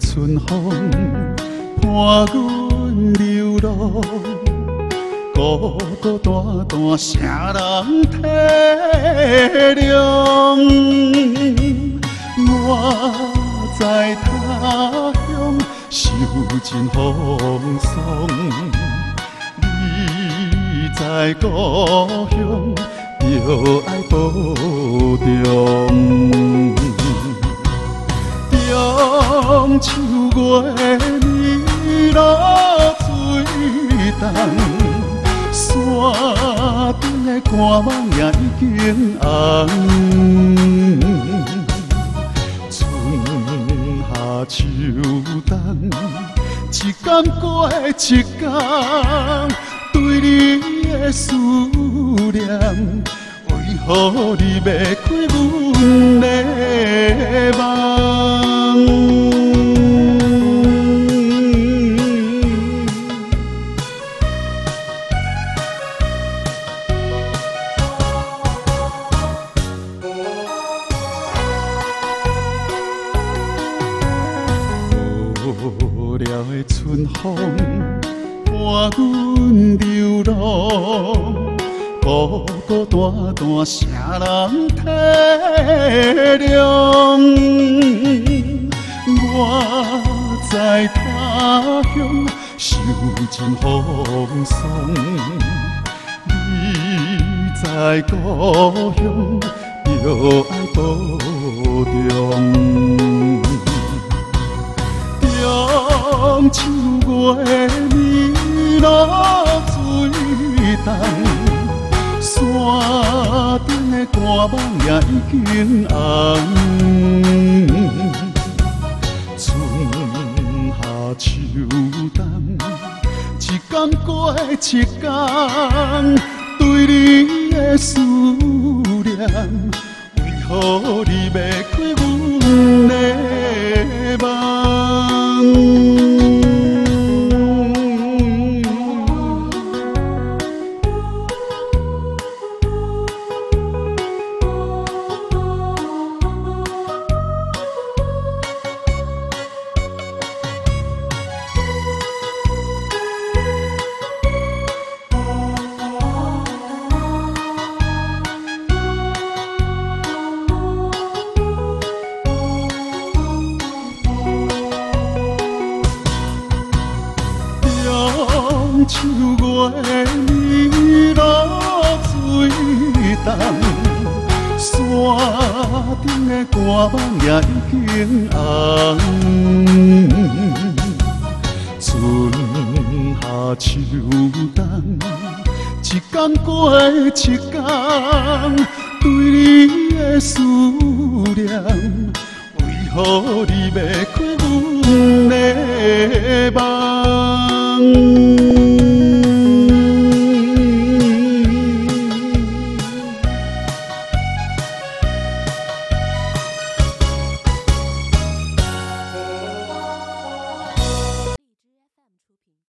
春风伴阮流浪，孤孤单单谁人体谅？我在他乡受尽风霜，你在故乡着爱保重。中秋月暝落水重，山顶的寒芒也已经红。春夏秋冬，一天过一天，对你的思念，为何你袂开阮的梦？的春风伴阮流浪，孤孤单单谁人体谅？我在他乡受尽风霜，你在故乡着爱保重。中秋月暝落水重，山顶的寒芒也已经红。春夏秋冬，一天过一天，对你的思念，为何你袂开阮的梦？秋月暝落水重，山顶的寒芒也已经红。春夏秋冬，一天过一天，对你的思念，为何你袂开阮的梦？